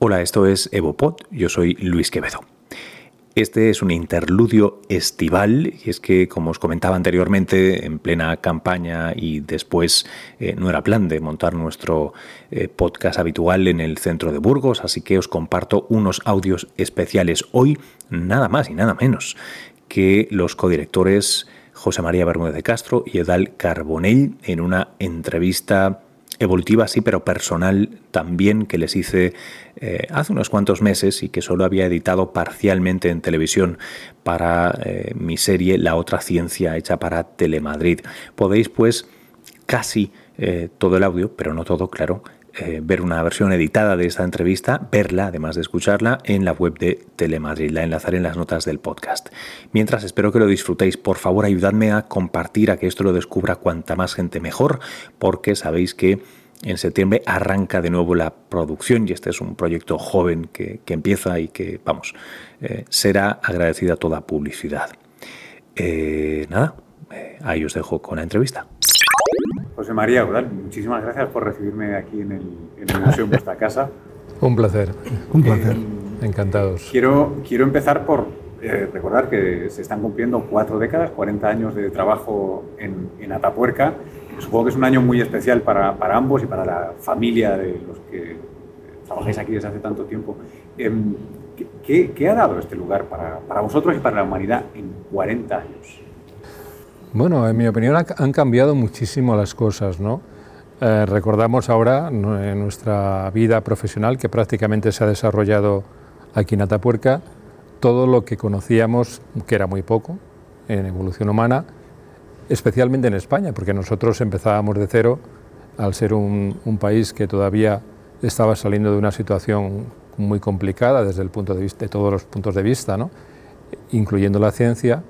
Hola, esto es Evopod, yo soy Luis Quevedo. Este es un interludio estival y es que, como os comentaba anteriormente, en plena campaña y después eh, no era plan de montar nuestro eh, podcast habitual en el centro de Burgos, así que os comparto unos audios especiales hoy, nada más y nada menos que los codirectores José María Bermúdez de Castro y Edal Carbonell en una entrevista evolutiva sí, pero personal también que les hice eh, hace unos cuantos meses y que solo había editado parcialmente en televisión para eh, mi serie La otra ciencia hecha para Telemadrid. Podéis pues casi eh, todo el audio, pero no todo, claro, eh, ver una versión editada de esta entrevista, verla, además de escucharla, en la web de Telemadrid. La enlazaré en las notas del podcast. Mientras, espero que lo disfrutéis. Por favor, ayudadme a compartir, a que esto lo descubra cuanta más gente mejor, porque sabéis que en septiembre arranca de nuevo la producción y este es un proyecto joven que, empieza y que, vamos, eh, será agradecida toda publicidad. Eh, nada, ahí os dejo con la entrevista. José María Udal, muchísimas gracias por recibirme aquí en el, museo, en vuestra casa. Un placer. Un placer. Eh, Encantados. Quiero, quiero empezar por eh, recordar que se están cumpliendo cuatro décadas, 40 años de trabajo en, en Atapuerca. Supongo que es un año muy especial para, para, ambos y para la familia de los que trabajáis aquí desde hace tanto tiempo. Em, ¿qué, ¿qué, ha dado este lugar para, para vosotros y para la humanidad en 40 años? Bueno, en mi opinión han cambiado muchísimo las cosas, ¿no? Eh, recordamos ahora en nuestra vida profesional que prácticamente se ha desarrollado aquí en Atapuerca todo lo que conocíamos, que era muy poco, en evolución humana, especialmente en España, porque nosotros empezábamos de cero al ser un, un país que todavía estaba saliendo de una situación muy complicada desde el punto de vista de todos los puntos de vista, ¿no? incluyendo la ciencia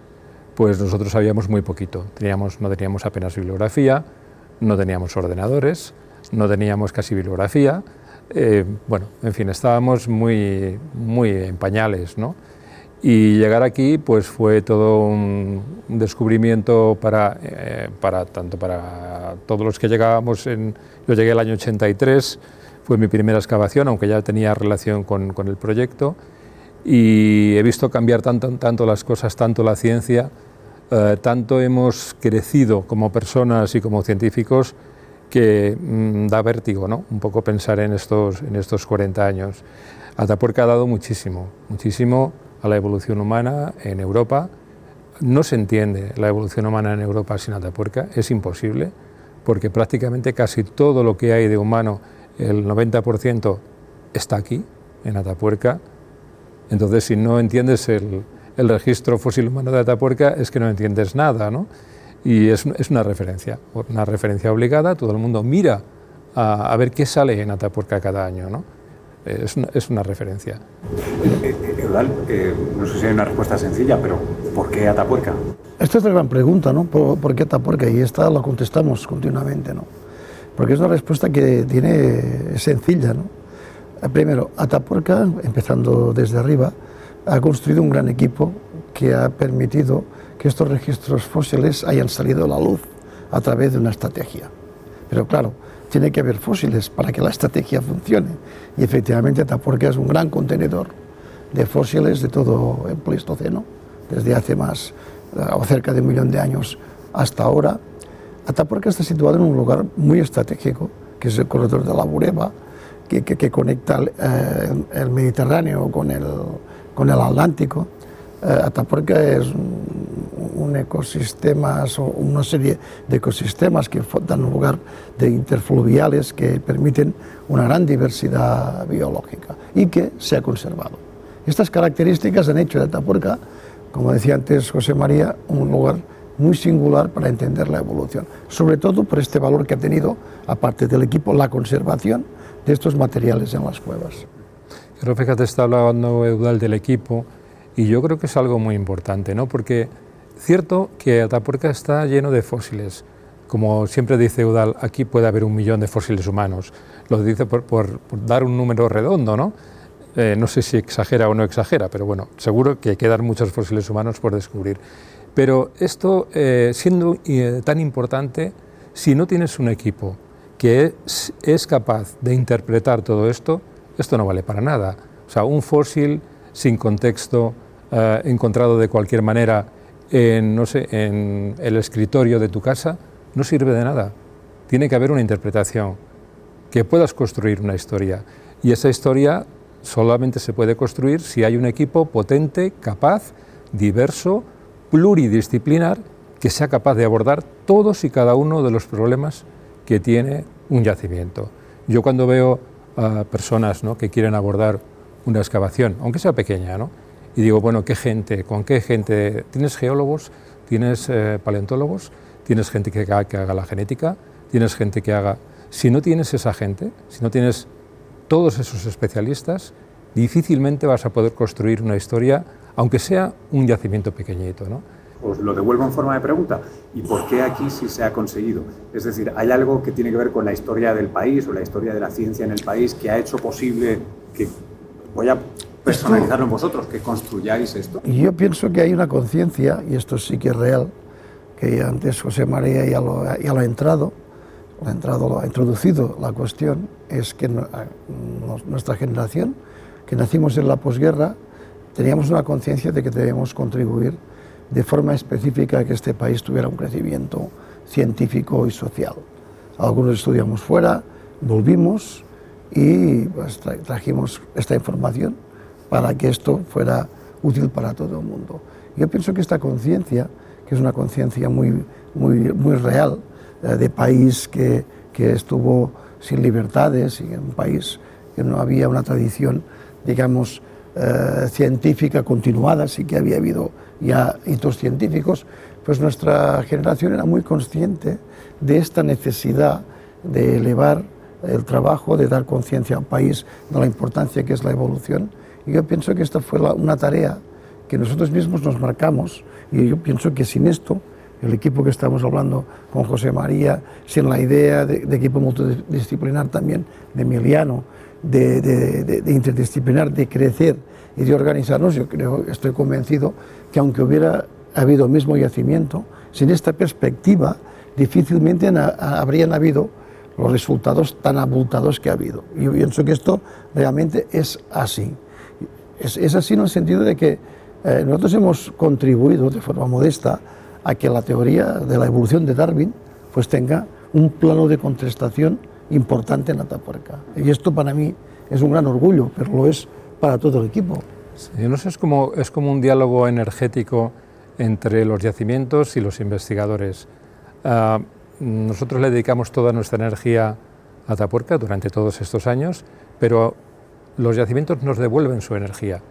pues nosotros sabíamos muy poquito. Teníamos, no teníamos apenas bibliografía, no teníamos ordenadores, no teníamos casi bibliografía. Eh, bueno, en fin, estábamos muy, muy en pañales, ¿no? Y llegar aquí pues fue todo un, descubrimiento para, eh, para, tanto para todos los que llegábamos. En, yo llegué el año 83, fue mi primera excavación, aunque ya tenía relación con, con el proyecto, y he visto cambiar tanto, tanto las cosas, tanto la ciencia, eh, tanto hemos crecido como personas y como científicos que mm, da vértigo, ¿no? Un poco pensar en estos, en estos 40 años. Atapuerca ha dado muchísimo, muchísimo a la evolución humana en Europa. No se entiende la evolución humana en Europa sin Atapuerca, es imposible, porque prácticamente casi todo lo que hay de humano, el 90%, está aquí, en Atapuerca. Entonces, si no entiendes el, el registro fósil humano de Atapuerca es que no entiendes nada, ¿no? Y es, es una referencia, una referencia obligada, todo el mundo mira a, a ver qué sale en Atapuerca cada año, ¿no? Es una, es una referencia. Eh, eh, Eudal, eh, no sé si hay una respuesta sencilla, pero ¿por qué Atapuerca? Esta es la gran pregunta, ¿no? ¿Por, ¿Por, qué Atapuerca? Y esta la contestamos continuamente, ¿no? Porque es una respuesta que tiene sencilla, ¿no? Primero, Atapuerca, empezando desde arriba, ha construido un gran equipo que ha permitido que estos registros fósiles hayan salido a la luz a través de una estrategia. Pero claro, tiene que haber fósiles para que la estrategia funcione. Y efectivamente Atapuerca es un gran contenedor de fósiles de todo el Pleistoceno, desde hace más o cerca de un millón de años hasta ahora. Atapuerca está situado en un lugar muy estratégico, que es el corredor de la Bureba, que, que, conecta eh, el Mediterráneo con el, con el Atlántico. Eh, Atapuerca es un, ecosistema, una serie de ecosistemas que dan lugar de interfluviales que permiten una gran diversidad biológica y que se ha conservado. Estas características han hecho de Atapuerca, como decía antes José María, un lugar muy singular para entender la evolución, sobre todo por este valor que ha tenido, aparte del equipo, la conservación de estos materiales en las cuevas. Pero fíjate, está hablando Eudal del equipo y yo creo que es algo muy importante, ¿no? Porque cierto que Atapuerca está lleno de fósiles. Como siempre dice Eudal, aquí puede haber un millón de fósiles humanos. Lo dice por, dar un número redondo, ¿no? Eh, no sé si exagera o no exagera, pero bueno, seguro que quedan muchos fósiles humanos por descubrir. Pero esto, eh, siendo eh, tan importante, si no tienes un equipo que es capaz de interpretar todo esto, esto no vale para nada. O sea, un fósil sin contexto, eh, encontrado de cualquier manera en, no sé, en el escritorio de tu casa, no sirve de nada. Tiene que haber una interpretación, que puedas construir una historia. Y esa historia solamente se puede construir si hay un equipo potente, capaz, diverso, pluridisciplinar, que sea capaz de abordar todos y cada uno de los problemas que tiene un yacimiento. Yo cuando veo a personas ¿no? que quieren abordar una excavación, aunque sea pequeña, y digo, bueno, ¿qué gente? ¿Con qué gente? ¿Tienes geólogos? ¿Tienes eh, paleontólogos? ¿Tienes gente que haga, que haga la genética? ¿Tienes gente que haga...? Si no tienes esa gente, si no tienes todos esos especialistas, difícilmente vas a poder construir una historia, aunque sea un yacimiento pequeñito. Os lo devuelvo en forma de pregunta. ¿Y por qué aquí sí se ha conseguido? Es decir, ¿hay algo que tiene que ver con la historia del país o la historia de la ciencia en el país que ha hecho posible que, voy a personalizarlo en vosotros, que construyáis esto? Yo pienso que hay una conciencia, y esto sí que es real, que antes José María ya lo, ya lo ha entrado, ha entrado, ha introducido la cuestión, es que nuestra generación, que nacimos en la posguerra, teníamos una conciencia de que debemos contribuir de forma específica que este país tuviera un crecimiento científico y social. Algunos estudiamos fuera, volvimos y pues, trajimos esta información para que esto fuera útil para todo el mundo. Yo pienso que esta conciencia, que es una conciencia muy, muy, muy real, eh, de país que, que estuvo sin libertades y en un país que no había una tradición, digamos, eh, científica continuada, sí que había habido ya hitos científicos, pues nuestra generación era muy consciente de esta necesidad de elevar el trabajo, de dar conciencia al país de la importancia que es la evolución. Y yo pienso que esta fue una tarea que nosotros mismos nos marcamos y yo pienso que sin esto, el equipo que estamos hablando con José María, sin la idea de, de equipo multidisciplinar también de Emiliano, de, interdisciplinar, de crecer y de organizarnos, yo creo, estoy convencido que aunque hubiera habido mismo yacimiento, sin esta perspectiva difícilmente habrían habido los resultados tan abultados que ha habido. Yo pienso que esto realmente es así. Es, es así en el sentido de que eh, nosotros hemos contribuido de forma modesta a que la teoría de la evolución de Darwin pues tenga un plano de contestación importante en Atapuerca. Y esto para mí es un gran orgullo, pero lo es para todo el equipo. Sí, no sé, es como, es como un diálogo energético entre los yacimientos y los investigadores. Uh, nosotros le dedicamos toda nuestra energía a Atapuerca durante todos estos años, pero los yacimientos nos devuelven su energía.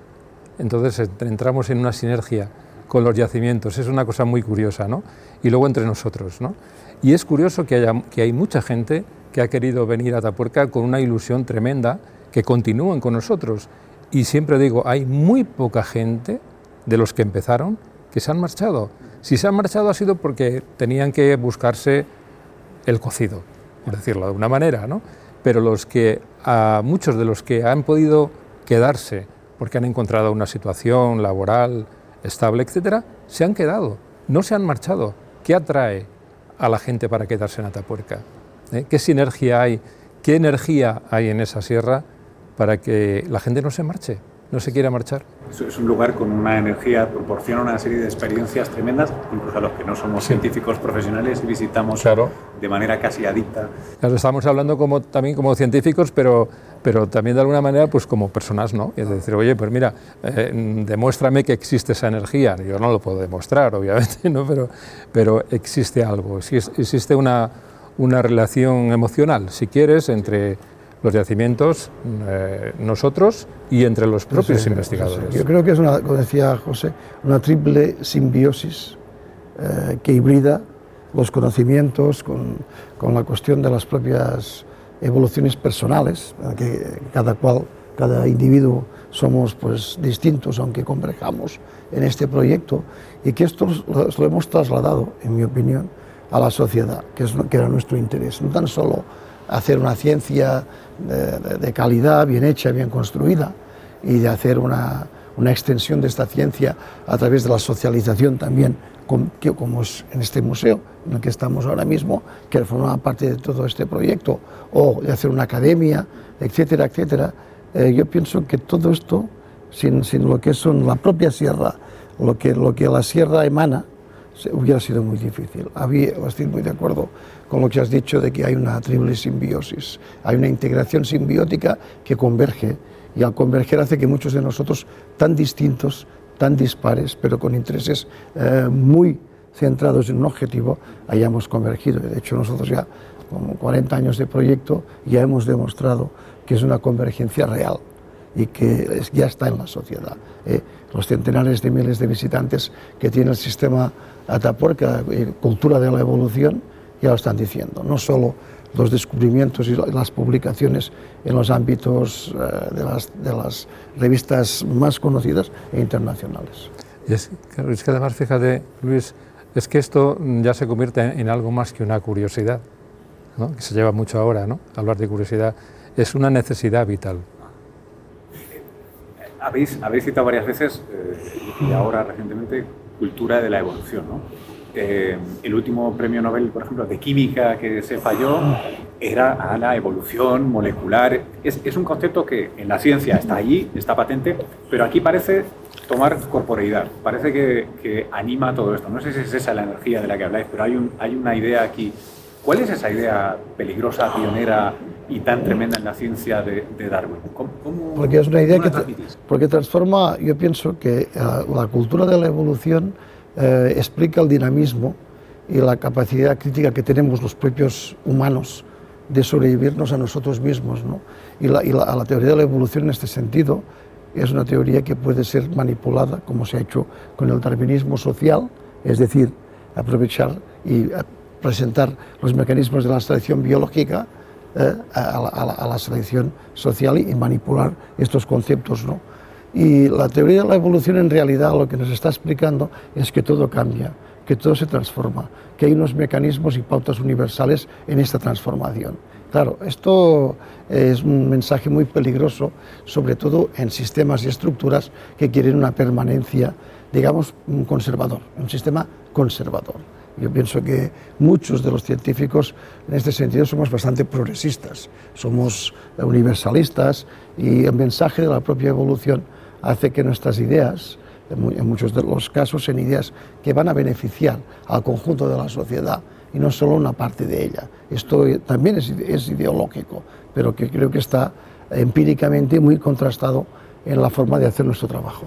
Entonces entramos en una sinergia con los yacimientos. Es una cosa muy curiosa, ¿no? Y luego entre nosotros, ¿no? Y es curioso que, haya, que hay mucha gente que ha querido venir a Atapuerca con una ilusión tremenda, que continúan con nosotros. Y siempre digo, hay muy poca gente de los que empezaron que se han marchado. Si se han marchado ha sido porque tenían que buscarse el cocido, por decirlo de una manera, ¿no? Pero los que, a muchos de los que han podido quedarse porque han encontrado una situación laboral estable, etcétera, se han quedado, no se han marchado. ¿Qué atrae a la gente para quedarse en Atapuerca? ¿Eh? ¿Qué sinergia hay? ¿Qué energía hay en esa sierra para que la gente no se marche, no se quiera marchar? Es un lugar con una energía, proporciona una serie de experiencias tremendas, incluso a los que no somos sí. científicos profesionales y visitamos claro. de manera casi adicta. Claro, estamos hablando como, también como científicos, pero, pero también de alguna manera pues como personas, ¿no? Es decir, oye, pues mira, eh, demuéstrame que existe esa energía. Yo no lo puedo demostrar, obviamente, ¿no? pero, pero existe algo, existe una, una relación emocional, si quieres, entre los yacimientos, eh, nosotros y entre los propios sí, investigadores. Yo creo que es, una, como decía José, una triple simbiosis eh, que hibrida los conocimientos con, con, la cuestión de las propias evoluciones personales, que cada cual, cada individuo somos pues distintos, aunque converjamos en este proyecto, y que esto lo, lo hemos trasladado, en mi opinión, a la sociedad, que, es, que era nuestro interés, no tan solo hacer una ciencia de, calidad, bien hecha, bien construida, y de hacer una, una, extensión de esta ciencia a través de la socialización también, con, que, como es en este museo en el que estamos ahora mismo, que forma parte de todo este proyecto, o de hacer una academia, etcétera, etcétera, eh, yo pienso que todo esto, sin, sin, lo que son la propia sierra, lo que, lo que la sierra emana, hubiera sido muy difícil. Había, estoy muy de acuerdo con lo que has dicho de que hay una triple simbiosis, hay una integración simbiótica que converge y al converger hace que muchos de nosotros, tan distintos, tan dispares, pero con intereses eh, muy centrados en un objetivo, hayamos convergido. De hecho, nosotros ya, con 40 años de proyecto, ya hemos demostrado que es una convergencia real y que ya está en la sociedad. ¿eh? Los centenares de miles de visitantes que tiene el sistema Atapuerca, eh, cultura de la evolución, ya lo están diciendo. No solo los descubrimientos y las publicaciones en los ámbitos eh, de, las, de, las, revistas más conocidas e internacionales. Y es, es, que además, fíjate, Luis, es que esto ya se convierte en algo más que una curiosidad, ¿no? que se lleva mucho ahora, ¿no? hablar de curiosidad, es una necesidad vital. Habéis, habéis citado varias veces, eh, y ahora recientemente, cultura de la evolución. ¿no? Eh, el último premio Nobel, por ejemplo, de química que se falló era a la evolución molecular. Es, es, un concepto que en la ciencia está allí, está patente, pero aquí parece tomar corporeidad, parece que, que anima todo esto. No sé si es esa la energía de la que habláis, pero hay, un, hay una idea aquí. ¿Cuál es esa idea peligrosa, pionera y tan tremenda en la ciencia de, de Darwin? ¿Cómo, cómo, porque es una idea que tra porque transforma, yo pienso que uh, la cultura de la evolución eh, explica el dinamismo y la capacidad crítica que tenemos los propios humanos de sobrevivirnos a nosotros mismos. ¿no? Y, la, y la, la, teoría de la evolución en este sentido es una teoría que puede ser manipulada, como se ha hecho con el darwinismo social, es decir, aprovechar y presentar los mecanismos de la selección biológica eh, a, la, a, a, la, selección social y, y manipular estos conceptos. ¿no? Y la teoría de la evolución en realidad lo que nos está explicando es que todo cambia, que todo se transforma, que hay unos mecanismos y pautas universales en esta transformación. Claro, esto es un mensaje muy peligroso, sobre todo en sistemas y estructuras que quieren una permanencia, digamos, un conservador, un sistema conservador. Yo pienso que muchos de los científicos en este sentido somos bastante progresistas, somos universalistas y el mensaje de la propia evolución hace que nuestras ideas, en muchos de los casos, sean ideas que van a beneficiar al conjunto de la sociedad y no solo una parte de ella. Esto también es, es ideológico, pero que creo que está empíricamente muy contrastado en la forma de hacer nuestro trabajo.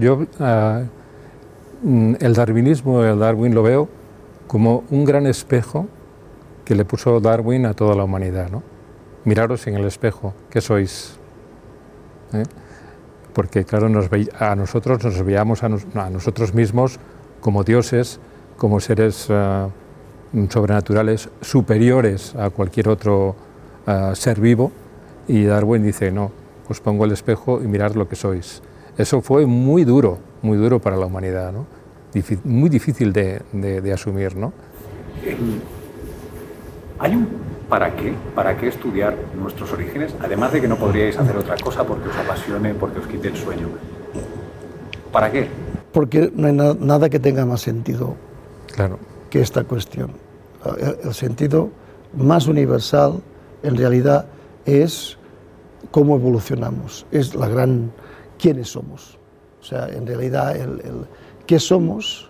Yo uh, el darwinismo, el Darwin lo veo como un gran espejo que le puso Darwin a toda la humanidad. ¿no? Miraros en el espejo, ¿qué sois? ¿eh? porque claro, nos a nosotros nos veíamos a, nos a, nosotros mismos como dioses, como seres uh, sobrenaturales superiores a cualquier otro uh, ser vivo, y Darwin dice, no, os pongo el espejo y mirad lo que sois. Eso fue muy duro, muy duro para la humanidad, ¿no? Difí muy difícil de, de, de asumir, ¿no? Hay un ¿para qué? ¿Para qué estudiar nuestros orígenes? Además de que no podríais hacer otra cosa porque os apasione, porque os quite el sueño. ¿Para qué? Porque no hay na nada que tenga más sentido claro. que esta cuestión. El, el sentido más universal, en realidad, es cómo evolucionamos, es la gran quiénes somos. O sea, en realidad, el, el qué somos,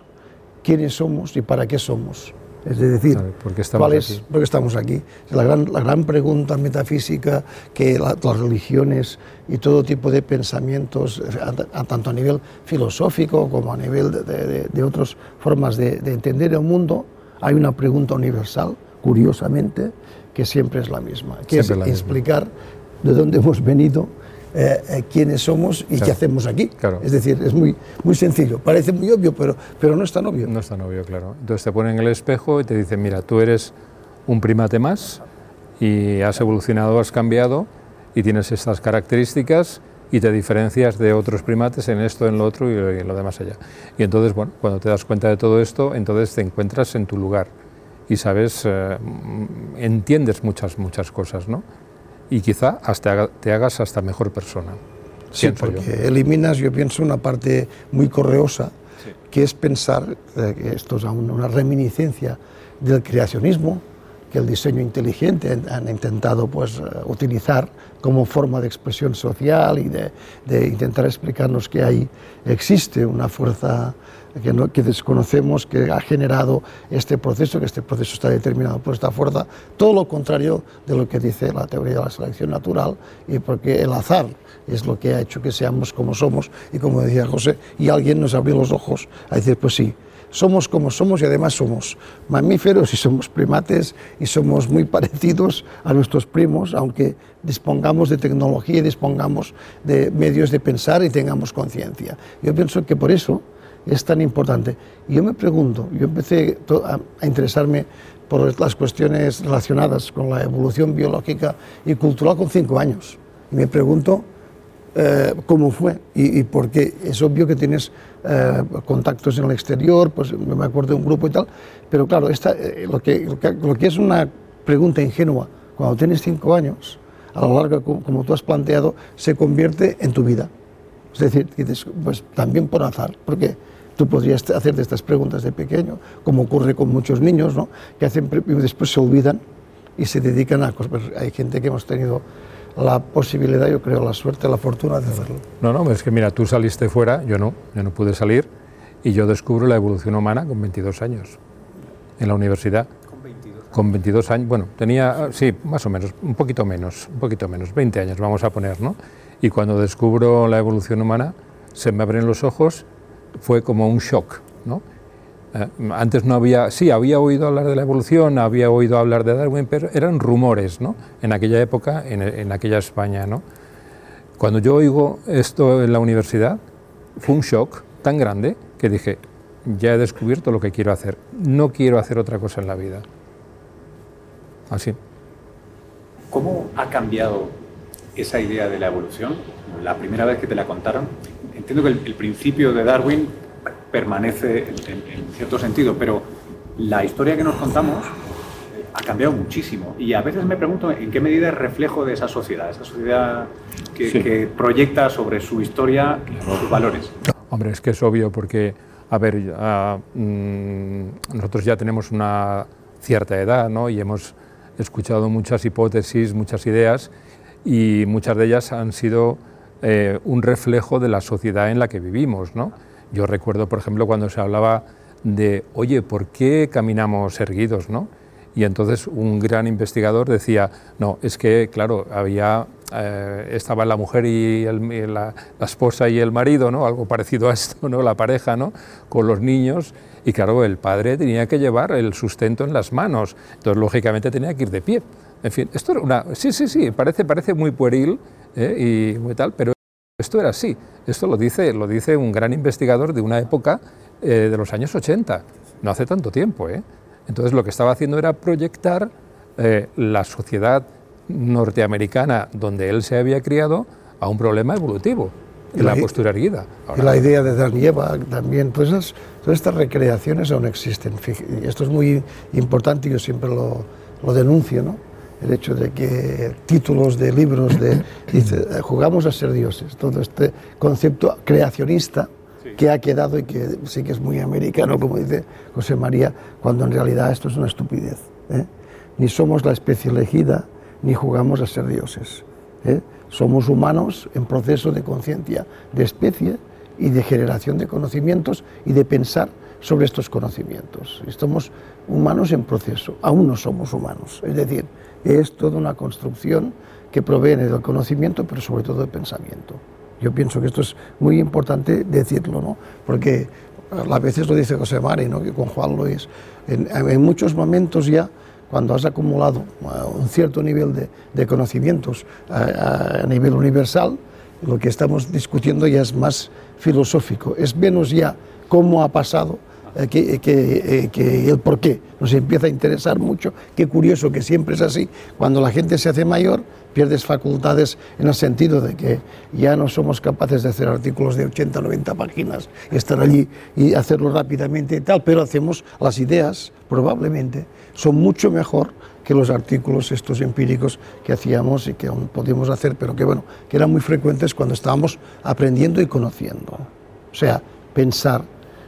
quiénes somos y para qué somos. Es decir, ¿por qué estamos, ¿cuál es, aquí? ¿por qué estamos aquí? La gran, la gran pregunta metafísica que la, las religiones y todo tipo de pensamientos, a, a, tanto a nivel filosófico como a nivel de, de, de otras formas de, de entender el mundo, hay una pregunta universal, curiosamente, que siempre es la misma, que siempre es explicar misma. de dónde hemos venido, eh, eh, quiénes somos y claro. qué hacemos aquí. Claro. Es decir, es muy, muy sencillo. Parece muy obvio, pero, pero no es tan obvio. No es tan obvio, claro. Entonces te ponen en el espejo y te dicen, mira, tú eres un primate más y has evolucionado, has cambiado y tienes estas características y te diferencias de otros primates en esto, en lo otro y en lo demás allá. Y entonces, bueno, cuando te das cuenta de todo esto, entonces te encuentras en tu lugar y sabes, eh, entiendes muchas, muchas cosas, ¿no? Y quizá hasta te hagas hasta mejor persona. Sí, porque yo. eliminas, yo pienso, una parte muy correosa, sí. que es pensar, eh, que esto es una reminiscencia del creacionismo, que el diseño inteligente han, intentado pues, eh, utilizar como forma de expresión social y de, intentar explicarnos que ahí existe una fuerza que, no, que, desconocemos, que ha generado este proceso, que este proceso está determinado por esta fuerza, todo lo contrario de lo que dice la teoría de la selección natural, y porque el azar es lo que ha hecho que seamos como somos, y como decía José, y alguien nos abrió los ojos a decir, pues sí, somos como somos y además somos mamíferos y somos primates y somos muy parecidos a nuestros primos, aunque dispongamos de tecnología y dispongamos de medios de pensar y tengamos conciencia. Yo pienso que por eso es tan importante. Y yo me pregunto, yo empecé a interesarme por las cuestiones relacionadas con la evolución biológica y cultural con cinco años. Y me pregunto eh, cómo fue y, y, por qué. Es obvio que tienes eh, contactos en el exterior, pues me acuerdo de un grupo y tal, pero claro, esta, eh, lo, que, lo, que, es una pregunta ingenua, cuando tienes cinco años, a lo largo, como, tú has planteado, se convierte en tu vida. Es decir, pues también por azar, porque tú podrías hacerte estas preguntas de pequeño, como ocurre con muchos niños, ¿no? que hacen, después se olvidan y se dedican a cosas. Pues hay gente que hemos tenido la posibilidad, yo creo, la suerte, la fortuna de hacerlo. No, no, es que mira, tú saliste fuera, yo no, yo no pude salir y yo descubro la evolución humana con 22 años en la universidad. Con 22 Con 22 años, bueno, tenía, sí, más o menos, un poquito menos, un poquito menos, 20 años vamos a poner, ¿no? Y cuando descubro la evolución humana, se me abren los ojos, fue como un shock, ¿no? Eh, antes no había, sí, había oído hablar de la evolución, había oído hablar de Darwin, pero eran rumores, ¿no? En aquella época, en, aquella España, ¿no? Cuando yo oigo esto en la universidad, fue un shock tan grande que dije, ya he descubierto lo que quiero hacer, no quiero hacer otra cosa en la vida. Así. ¿Cómo ha cambiado esa idea de la evolución? La primera vez que te la contaron, entiendo que el principio de Darwin permanece en, cierto sentido, pero la historia que nos contamos eh, ha cambiado muchísimo y a veces me pregunto en qué medida es reflejo de esa sociedad, esa sociedad que, proyecta sobre su historia sus valores. Hombre, es que es obvio porque, a ver, mm, nosotros ya tenemos una cierta edad ¿no? y hemos escuchado muchas hipótesis, muchas ideas y muchas de ellas han sido eh, un reflejo de la sociedad en la que vivimos. ¿no? Yo recuerdo, por ejemplo, cuando se hablaba de, oye, ¿por qué caminamos erguidos? ¿no? Y entonces un gran investigador decía, no, es que, claro, había, eh, estaba la mujer y, la, esposa y el marido, ¿no? algo parecido a esto, ¿no? la pareja, ¿no? con los niños, y claro, el padre tenía que llevar el sustento en las manos, entonces lógicamente tenía que ir de pie. En fin, esto era una... Sí, sí, sí, parece, parece muy pueril ¿eh? y tal, pero esto era así. Esto lo dice, lo dice un gran investigador de una época eh, de los años 80, no hace tanto tiempo. ¿eh? Entonces lo que estaba haciendo era proyectar eh, la sociedad norteamericana donde él se había criado a un problema evolutivo, la, postura erguida. y la idea de Dan también, pues todas estas recreaciones aún existen. Esto es muy importante y yo siempre lo, lo denuncio, ¿no? El hecho de que títulos de libros de dice jugamos a ser dioses todo este concepto creacionista que ha quedado y que sí que es muy americano como dice José María cuando en realidad esto es una estupidez ¿eh? ni somos la especie elegida ni jugamos a ser dioses ¿eh? somos humanos en proceso de conciencia de especie y de generación de conocimientos y de pensar sobre estos conocimientos. Somos humanos en proceso, aún no somos humanos. Es decir, es toda una construcción que proviene del conocimiento, pero sobre todo del pensamiento. Yo pienso que esto es muy importante decirlo, ¿no? porque a veces lo dice José Mari, ¿no? que con Juan Luis, en, en muchos momentos ya, cuando has acumulado uh, un cierto nivel de, conocimientos a, a, nivel universal, lo que estamos discutiendo ya es más filosófico, es menos ya cómo ha pasado eh, que, que, eh, que, el por qué nos empieza a interesar mucho. Qué curioso que siempre es así. Cuando la gente se hace mayor, pierdes facultades en el sentido de que ya no somos capaces de hacer artículos de 80 90 páginas y estar allí y hacerlo rápidamente y tal, pero hacemos las ideas, probablemente, son mucho mejor que los artículos estos empíricos que hacíamos y que aún podíamos hacer, pero que bueno, que eran muy frecuentes cuando estábamos aprendiendo y conociendo. O sea, pensar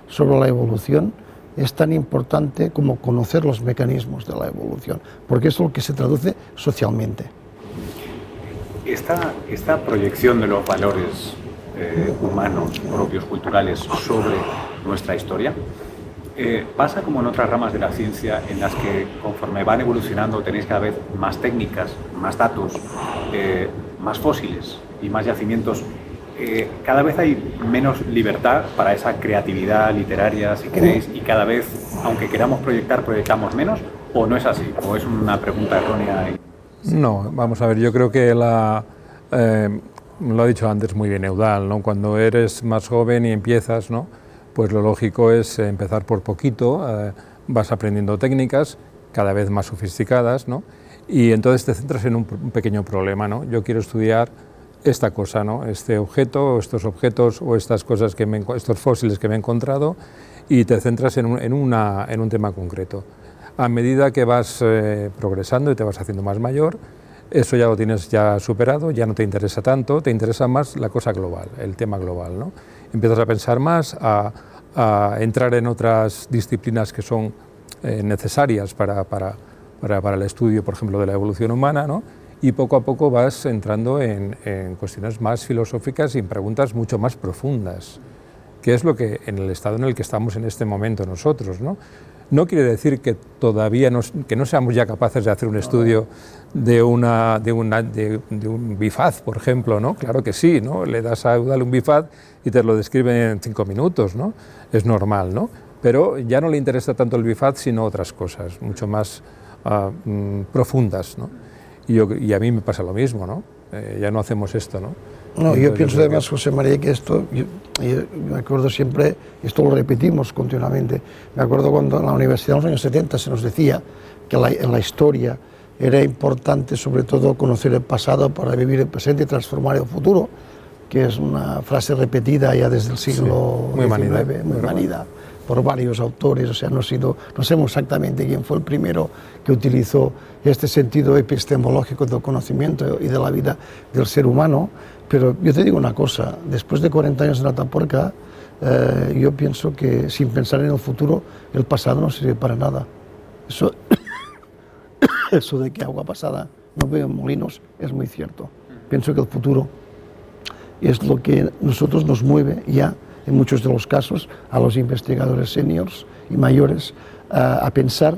sobre la evolución es tan importante como conocer los mecanismos de la evolución, porque es lo que se traduce socialmente. Esta, esta proyección de los valores eh, humanos, propios, culturales, sobre nuestra historia, eh, pasa como en otras ramas de la ciencia en las que conforme van evolucionando tenéis cada vez más técnicas, más datos, eh, más fósiles y más yacimientos. Eh, cada vez hay menos libertad para esa creatividad literaria, si queréis, y cada vez, aunque queramos proyectar, proyectamos menos, o no es así, o es una pregunta errónea. No, vamos a ver, yo creo que la... lo ha dicho antes muy bien Eudal, ¿no? cuando eres más joven y empiezas, ¿no? pues lo lógico es empezar por poquito, eh, vas aprendiendo técnicas cada vez más sofisticadas, ¿no? y entonces te centras en un, pequeño problema. ¿no? Yo quiero estudiar esta cosa, ¿no? este objeto, estos objetos o estas cosas que estos fósiles que me he encontrado, y te centras en un, en una, en un tema concreto. A medida que vas eh, progresando y te vas haciendo más mayor, eso ya lo tienes ya superado, ya no te interesa tanto, te interesa más la cosa global, el tema global. ¿no? empiezas a pensar más, a, entrar en otras disciplinas que son eh, necesarias para, para, para, el estudio, por ejemplo, de la evolución humana, ¿no? Y poco a poco vas entrando en, en, cuestiones más filosóficas y en preguntas mucho más profundas, que es lo que en el estado en el que estamos en este momento nosotros. ¿no? No quiere decir que todavía no, que no seamos ya capaces de hacer un estudio de, una, de, una, de, un bifaz, por ejemplo, ¿no? Claro que sí, ¿no? Le das a Eudal un bifaz y te lo describe en cinco minutos, ¿no? Es normal, ¿no? Pero ya no le interesa tanto el bifaz, sino otras cosas, mucho más ah, mm, profundas, ¿no? Y, yo, y, a mí me pasa lo mismo, ¿no? Eh, ya no hacemos esto, ¿no? No, yo pienso además, José María, que esto, yo, me acuerdo siempre, esto lo repetimos continuamente, me acuerdo cuando en la universidad en los años 70 se nos decía que en la historia era importante sobre todo conocer el pasado para vivir el presente y transformar el futuro, que es una frase repetida ya desde el siglo muy XIX, muy manida por varios autores, o sea, no, sido, no sabemos exactamente quién fue el primero que utilizó este sentido epistemológico del conocimiento y de la vida del ser humano, pero yo te digo una cosa, después de 40 años en Atapuerca, eh, yo pienso que sin pensar en el futuro, el pasado no sirve para nada. Eso, eso de que agua pasada no veo molinos es muy cierto. Pienso que el futuro es lo que nosotros nos mueve ya, en muchos de los casos, a los investigadores seniors y mayores, a pensar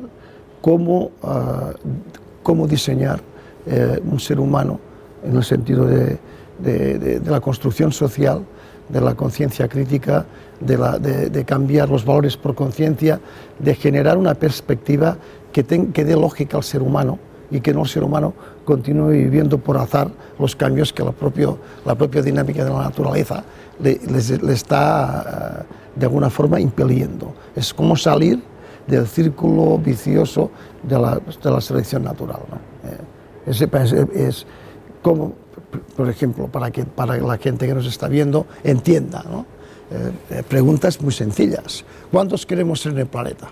cómo, cómo diseñar eh, un ser humano en el sentido de de, la construcción social, de la conciencia crítica, de, cambiar los valores por conciencia, de generar una perspectiva que, que dé lógica al ser humano y que no el ser humano continúe viviendo por azar los cambios que la, propio, la propia dinámica de la naturaleza le, está eh, de alguna forma impeliendo. Es como salir del círculo vicioso de la, de la selección natural. ¿no? Eh, es, como por ejemplo, para que para la gente que nos está viendo entienda. Eh, eh, preguntas muy sencillas. ¿Cuántos queremos ser en el planeta?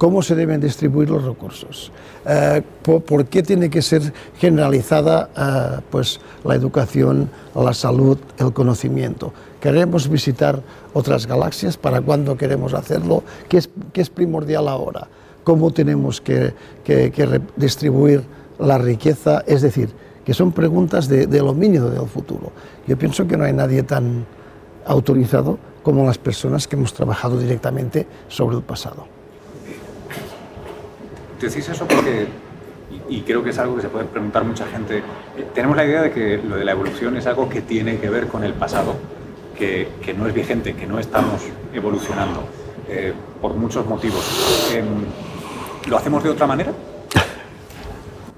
¿Cómo se deben distribuir los recursos? Eh, por, qué tiene que ser generalizada pues, la educación, la salud, el conocimiento? ¿Queremos visitar otras galaxias? ¿Para cuándo queremos hacerlo? ¿Qué es, primordial ahora? ¿Cómo tenemos que, que, distribuir la riqueza? Es decir, que son preguntas de, de dominio del futuro. Yo pienso que no hay nadie tan autorizado como las personas que hemos trabajado directamente sobre el pasado. Decís eso porque, y creo que es algo que se puede preguntar mucha gente, eh, tenemos la idea de que lo de la evolución es algo que tiene que ver con el pasado, que, que no es vigente, que no estamos evolucionando, eh, por muchos motivos. Em, ¿Lo hacemos de otra manera?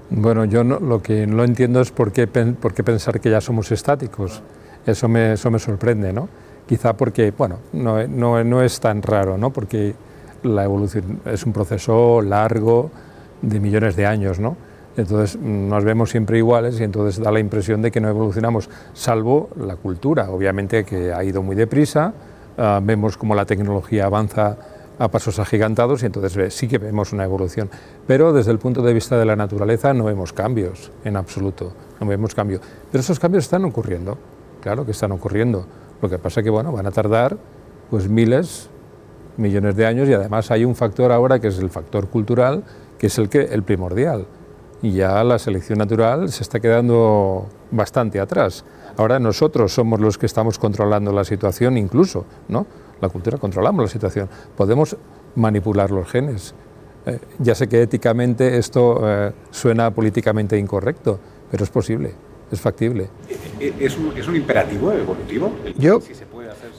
Bueno, yo lo que no entiendo es por qué, por qué pensar que ya somos estáticos. Eso me, eso me sorprende, ¿no? Quizá porque, bueno, no, no, no, es tan raro, ¿no? Porque la evolución es un proceso largo de millones de años, ¿no? Entonces nos vemos siempre iguales y entonces da la impresión de que no evolucionamos, salvo la cultura, obviamente que ha ido muy deprisa, uh, vemos como la tecnología avanza a pasos agigantados y entonces sí que vemos una evolución. Pero desde el punto de vista de la naturaleza no vemos cambios en absoluto, no vemos cambios. Pero esos cambios están ocurriendo, claro que están ocurriendo. Lo que pasa es que bueno, van a tardar pues miles millones de años y además hay un factor ahora que es el factor cultural, que es el, que, el primordial. Y ya la selección natural se está quedando bastante atrás. Ahora nosotros somos los que estamos controlando la situación incluso, ¿no? La cultura controlamos la situación. Podemos manipular los genes. Eh, ya sé que éticamente esto eh, suena políticamente incorrecto, pero es posible, es factible. ¿Es un, es un imperativo evolutivo? Yo,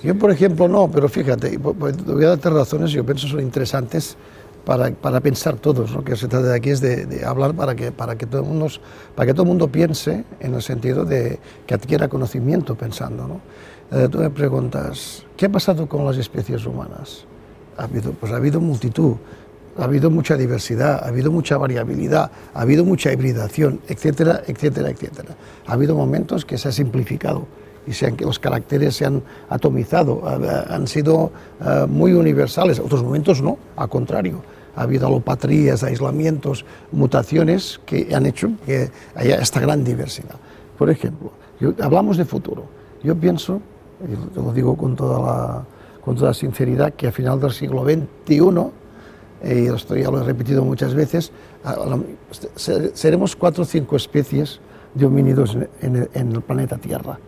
yo, por ejemplo, no, pero fíjate, voy a darte razones, yo pienso son interesantes para, para pensar todos. Lo que se trata de aquí es de, hablar para que, para, que todo el mundo, para que todo el mundo piense en el sentido de que adquiera conocimiento pensando. ¿no? Eh, tú me preguntas, ¿qué ha pasado con las especies humanas? Ha habido, pues ha habido multitud, ha habido mucha diversidad, ha habido mucha variabilidad, ha habido mucha hibridación, etcétera, etcétera, etcétera. Ha habido momentos que se ha simplificado y sean que los caracteres se han atomizado, han sido eh, muy universales, otros momentos no, al contrario. Ha habido alopatrías, aislamientos, mutaciones que han hecho que haya esta gran diversidad. Por ejemplo, hablamos de futuro. Yo pienso, y lo digo con toda con toda sinceridad, que a final del siglo XXI, y esto ya lo he repetido muchas veces, seremos cuatro o cinco especies de homínidos en el planeta Tierra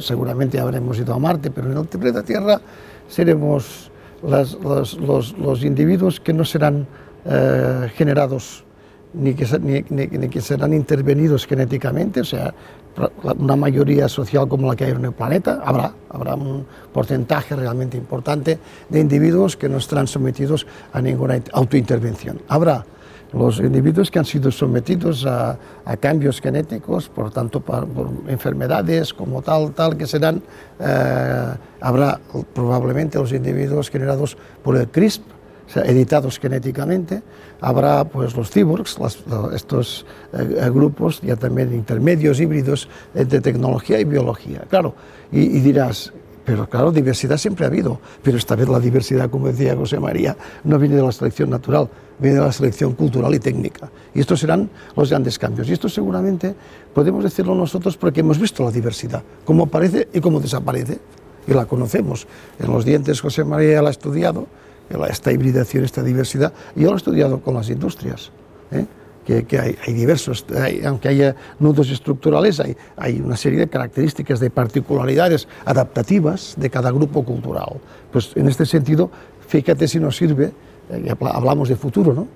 seguramente habremos ido a Marte, pero en el planeta Tierra seremos los, individuos que no serán eh, generados ni que, ni, que, serán intervenidos genéticamente, o sea, una mayoría social como la que hay en el planeta, habrá, habrá un porcentaje realmente importante de individuos que no estarán sometidos a ninguna autointervención. Habrá los individuos que han sido sometidos a, cambios genéticos, por tanto, por, enfermedades como tal, tal, que serán, eh, habrá probablemente los individuos generados por el CRISP, o sea, editados genéticamente, habrá pues los cyborgs, estos eh, grupos ya también intermedios, híbridos entre tecnología y biología. Claro, y dirás, pero claro, diversidad siempre ha habido, pero esta vez la diversidad, como decía José María, no viene de la selección natural, viene de la selección cultural y técnica. Y estos serán los grandes cambios. Y esto seguramente podemos decirlo nosotros porque hemos visto la diversidad, cómo aparece y cómo desaparece, y la conocemos. En los dientes José María la ha estudiado, esta hibridación, esta diversidad, y yo lo he estudiado con las industrias. ¿eh? Que, hay, diversos, aunque haya nudos estructurales, hay, hay, una serie de características, de particularidades adaptativas de cada grupo cultural. Pues en este sentido, fíjate si nos sirve, eh, hablamos de futuro, ¿no?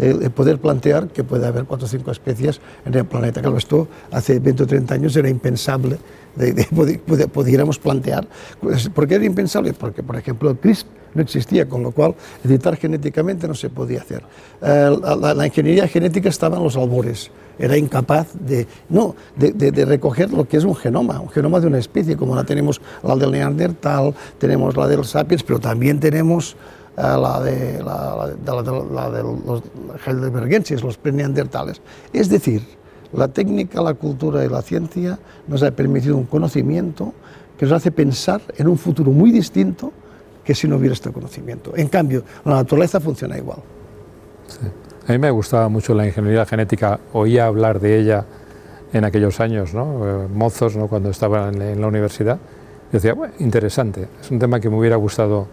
El poder plantear que puede haber cuatro o cinco especies en el planeta. Claro, esto hace 20 o 30 años era impensable, de, de, pudiéramos plantear. Pues, ¿Por qué era impensable? Porque, por ejemplo, el CRISP no existía, con lo cual editar genéticamente no se podía hacer. Eh, la, ingeniería genética estaba en los albores, era incapaz de, no, de, recoger lo que es un genoma, un genoma de una especie, como la tenemos la del Neandertal, tenemos la del Sapiens, pero también tenemos la, de, la, de, los Heidelbergenses, los preneandertales. Es decir, la técnica, la cultura y la ciencia nos ha permitido un conocimiento que nos hace pensar en un futuro muy distinto que si no hubiera este conocimiento. En cambio, la naturaleza funciona igual. A mí me gustaba mucho la ingeniería genética, oía hablar de ella en aquellos años, ¿no? Eh, mozos, ¿no? cuando estaba en, la universidad. Yo decía, bueno, interesante, es un tema que me hubiera gustado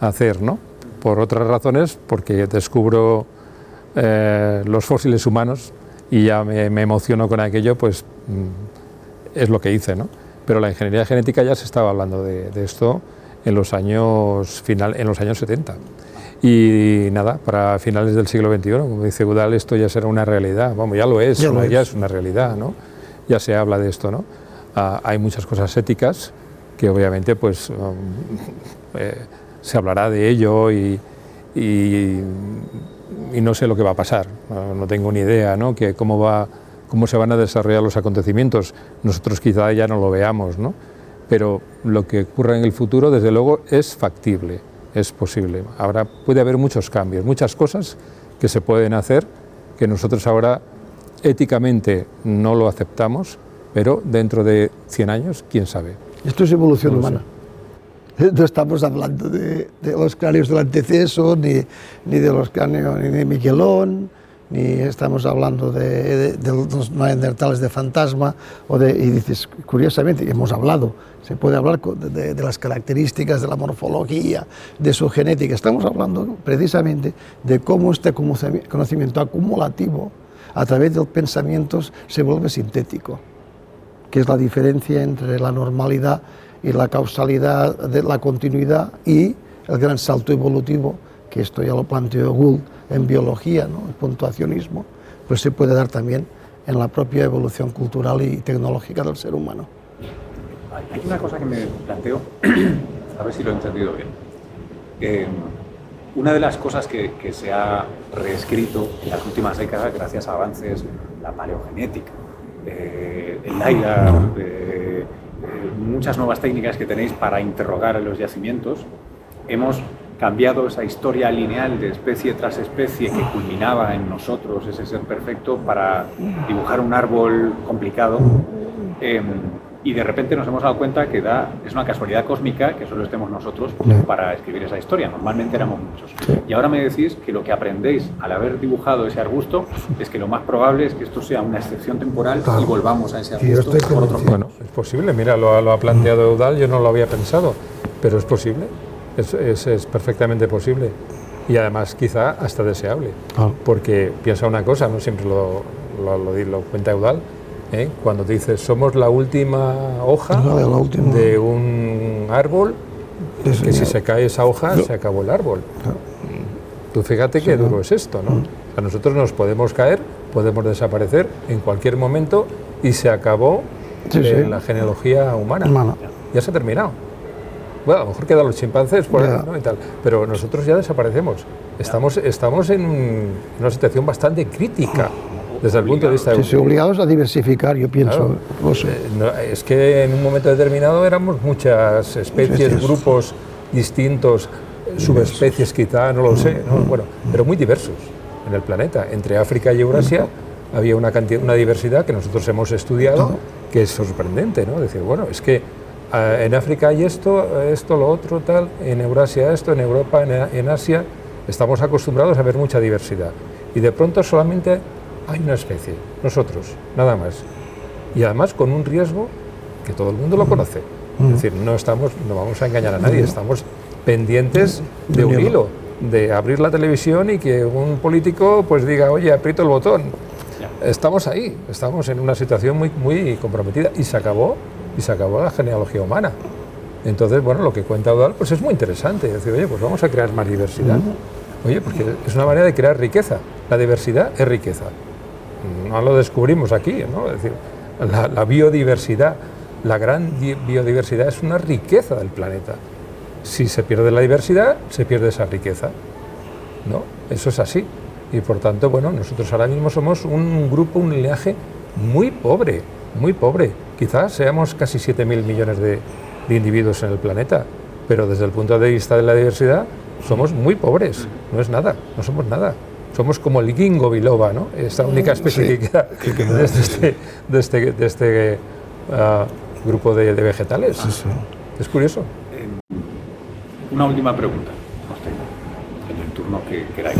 hacer, ¿no? Por otras razones, porque descubro eh, los fósiles humanos y ya me, emociono con aquello, pues mm, es lo que hice, ¿no? Pero la ingeniería genética ya se estaba hablando de, de esto en los años, final, en los años 70. Y nada, para finales del siglo XXI, como dice Udal, esto ya será una realidad. Vamos, ya lo es, ya, es. una realidad, ¿no? Ya se habla de esto, ¿no? Ah, hay muchas cosas éticas que obviamente pues um, eh, se hablará de ello y, y, no sé lo que va a pasar. No, tengo ni idea, ¿no? Que cómo va, cómo se van a desarrollar los acontecimientos. Nosotros quizá ya no lo veamos, ¿no? pero lo que ocurra en el futuro, desde luego, es factible, es posible. Habrá, puede haber muchos cambios, muchas cosas que se pueden hacer que nosotros ahora éticamente no lo aceptamos, pero dentro de 100 años, quién sabe. Esto es evolución humana. No estamos hablando de, los cráneos del anteceso, ni, ni, de los cráneos ni de Miguelón, ni estamos hablando de, los neandertales de fantasma, o de, y dices, curiosamente, hemos hablado, se puede hablar de, de, las características de la morfología, de su genética, estamos hablando precisamente de cómo este conocimiento acumulativo a través de los pensamientos se vuelve sintético, que es la diferencia entre la normalidad y la causalidad de la continuidad y el gran salto evolutivo, que esto ya lo planteó Gould en biología, ¿no? el puntuacionismo, pues se puede dar también en la propia evolución cultural y tecnológica del ser humano. Hay una cosa que me planteo, a ver si lo he entendido bien. Eh, una de las cosas que, se ha reescrito en las últimas décadas gracias a avances, la paleogenética, eh, el AIDA, eh, muchas nuevas técnicas que tenéis para interrogar los yacimientos, hemos cambiado esa historia lineal de especie tras especie que culminaba en nosotros ese ser perfecto para dibujar un árbol complicado. Em, y de repente nos hemos dado cuenta que da, es una casualidad cósmica que solo estemos nosotros para escribir esa historia. Normalmente éramos muchos. Y ahora me decís que lo que aprendéis al haber dibujado ese arbusto es que lo más probable es que esto sea una excepción temporal y volvamos a ese arbusto por otro Bueno, es posible. Mira, lo, lo ha planteado Eudal, yo no lo había pensado, pero es posible es, perfectamente posible y además quizá hasta deseable. Ah. Porque piensa una cosa, no siempre lo, lo, cuenta Eudal, ¿eh? cuando te dices somos la última hoja de un árbol, que si se cae esa hoja se acabó el árbol. Tú fíjate qué duro es esto, ¿no? Mm. nosotros nos podemos caer, podemos desaparecer en cualquier momento y se acabó la genealogía humana. Ya se ha terminado bueno, a lo mejor quedan los chimpancés por ahí, ¿no? y tal, pero nosotros ya desaparecemos. Estamos, estamos en una situación bastante crítica desde el punto de vista... Sí, sí, obligados a diversificar, yo pienso. Eh, es que en un momento determinado éramos muchas especies, grupos distintos, subespecies quizá, no lo sé, bueno, pero muy diversos en el planeta. Entre África y Eurasia había una, cantidad, una diversidad que nosotros hemos estudiado que es sorprendente, ¿no? Decir, bueno, es que Ah, en África hay esto, esto, lo otro, tal, en Eurasia esto, en Europa, en, Asia, estamos acostumbrados a ver mucha diversidad. Y de pronto solamente hay una especie, nosotros, nada más. Y además con un riesgo que todo el mundo lo conoce. Es decir, no, estamos, no vamos a engañar a nadie, estamos pendientes de un hilo, de abrir la televisión y que un político pues diga, oye, aprieto el botón. Estamos ahí, estamos en una situación muy, muy comprometida y se acabó y se acabó la genealogía humana. Entonces, bueno, lo que cuenta Udal pues es muy interesante. decir, oye, pues vamos a crear más diversidad. Oye, porque es una manera de crear riqueza. La diversidad es riqueza. No lo descubrimos aquí, ¿no? Decir, la, biodiversidad, la gran biodiversidad es una riqueza del planeta. Si se pierde la diversidad, se pierde esa riqueza. ¿No? Eso es así. Y por tanto, bueno, nosotros ahora mismo somos un grupo, un linaje muy pobre, muy pobre. Quizás seamos casi 7.000 millones de, individuos en el planeta, pero desde el punto de vista de la diversidad somos muy pobres, no es nada, no somos nada. Somos como el ginkgo biloba, ¿no? Esta única especie que queda de este, de este, de este ah, grupo de, vegetales. Es curioso. una última pregunta, en el turno que queráis.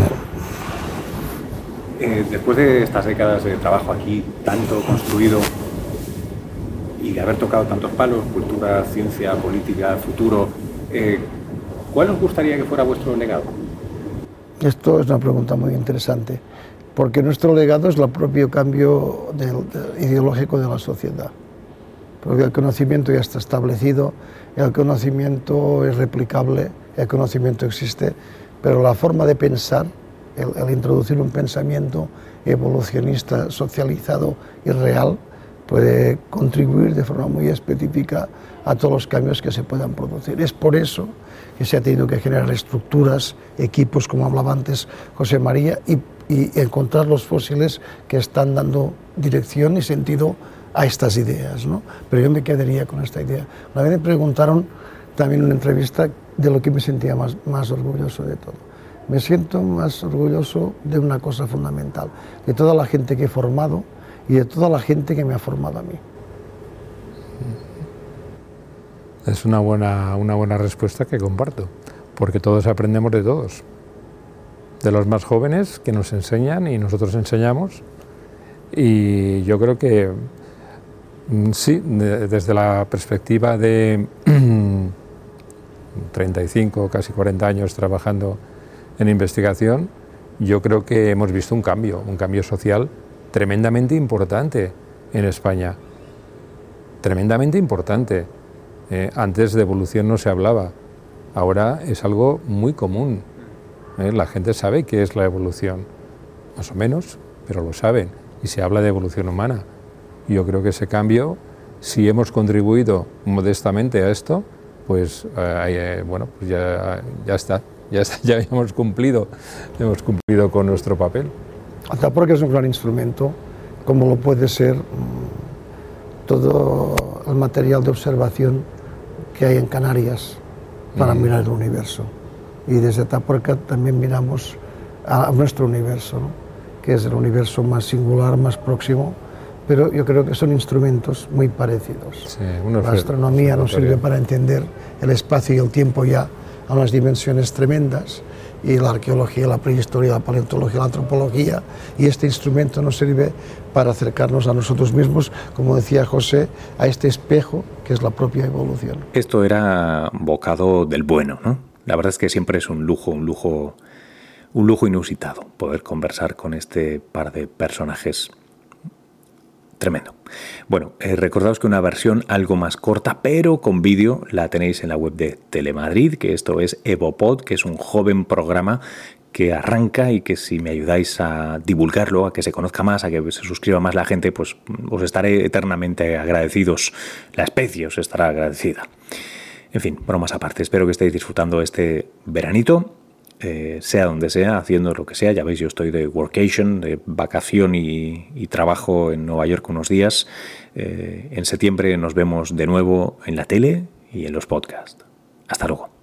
Eh, después de estas décadas de trabajo aquí, tanto construido y de haber tocado tantos palos, cultura, ciencia, política, futuro, eh, ¿cuál os gustaría que fuera vuestro legado? Esto es una pregunta muy interesante, porque nuestro legado es el propio cambio ideológico de la sociedad. Porque el conocimiento ya está establecido, el conocimiento es replicable, el conocimiento existe, pero la forma de pensar, el introducir un pensamiento evolucionista, socializado y real, puede contribuir de forma muy específica a todos los cambios que se puedan producir. Es por eso que se ha tenido que generar estructuras, equipos, como hablaba antes José María, y, encontrar los fósiles que están dando dirección y sentido a estas ideas. ¿no? Pero yo me quedaría con esta idea. Una vez me preguntaron también en una entrevista de lo que me sentía más, más orgulloso de todo. Me siento más orgulloso de una cosa fundamental, de toda la gente que he formado, y de toda la gente que me ha formado a mí. Es una buena, una buena respuesta que comparto, porque todos aprendemos de todos. de los más jóvenes que nos enseñan y nosotros enseñamos. Y yo creo que mm, sí, desde la perspectiva de 35, casi 40 años trabajando en investigación, yo creo que hemos visto un cambio, un cambio social tremendamente importante en España. Tremendamente importante. Eh, antes de evolución no se hablaba, ahora es algo muy común. Eh, la gente sabe qué es la evolución, más o menos, pero lo saben, y se habla de evolución humana. Yo creo que ese cambio, si hemos contribuido modestamente a esto, pues eh, bueno, pues ya, ya está, ya, ya hemos cumplido, hemos cumplido con nuestro papel. porque es un gran instrumento, como lo puede ser mm, todo el material de observación que hay en Canarias para mirar el universo. Y desde Taporca también miramos a, nuestro universo, que es el universo más singular, más próximo, pero yo creo que son instrumentos muy parecidos. la astronomía nos sirve para entender el espacio y el tiempo ya a unas dimensiones tremendas y la arqueología, la prehistoria, la paleontología, la antropología, y este instrumento nos sirve para acercarnos a nosotros mismos, como decía José, a este espejo que es la propia evolución. Esto era bocado del bueno, ¿no? La verdad es que siempre es un lujo, un lujo, un lujo inusitado poder conversar con este par de personajes Tremendo. Bueno, eh, recordaos que una versión algo más corta, pero con vídeo, la tenéis en la web de Telemadrid, que esto es Evopod, que es un joven programa que arranca y que si me ayudáis a divulgarlo, a que se conozca más, a que se suscriba más la gente, pues os estaré eternamente agradecidos. La especie os estará agradecida. En fin, bromas aparte, espero que estéis disfrutando este veranito eh, sea donde sea, haciendo lo que sea. Ya veis, yo estoy de workation, de vacación y, trabajo en Nueva York unos días. Eh, en septiembre nos vemos de nuevo en la tele y en los podcasts. Hasta luego.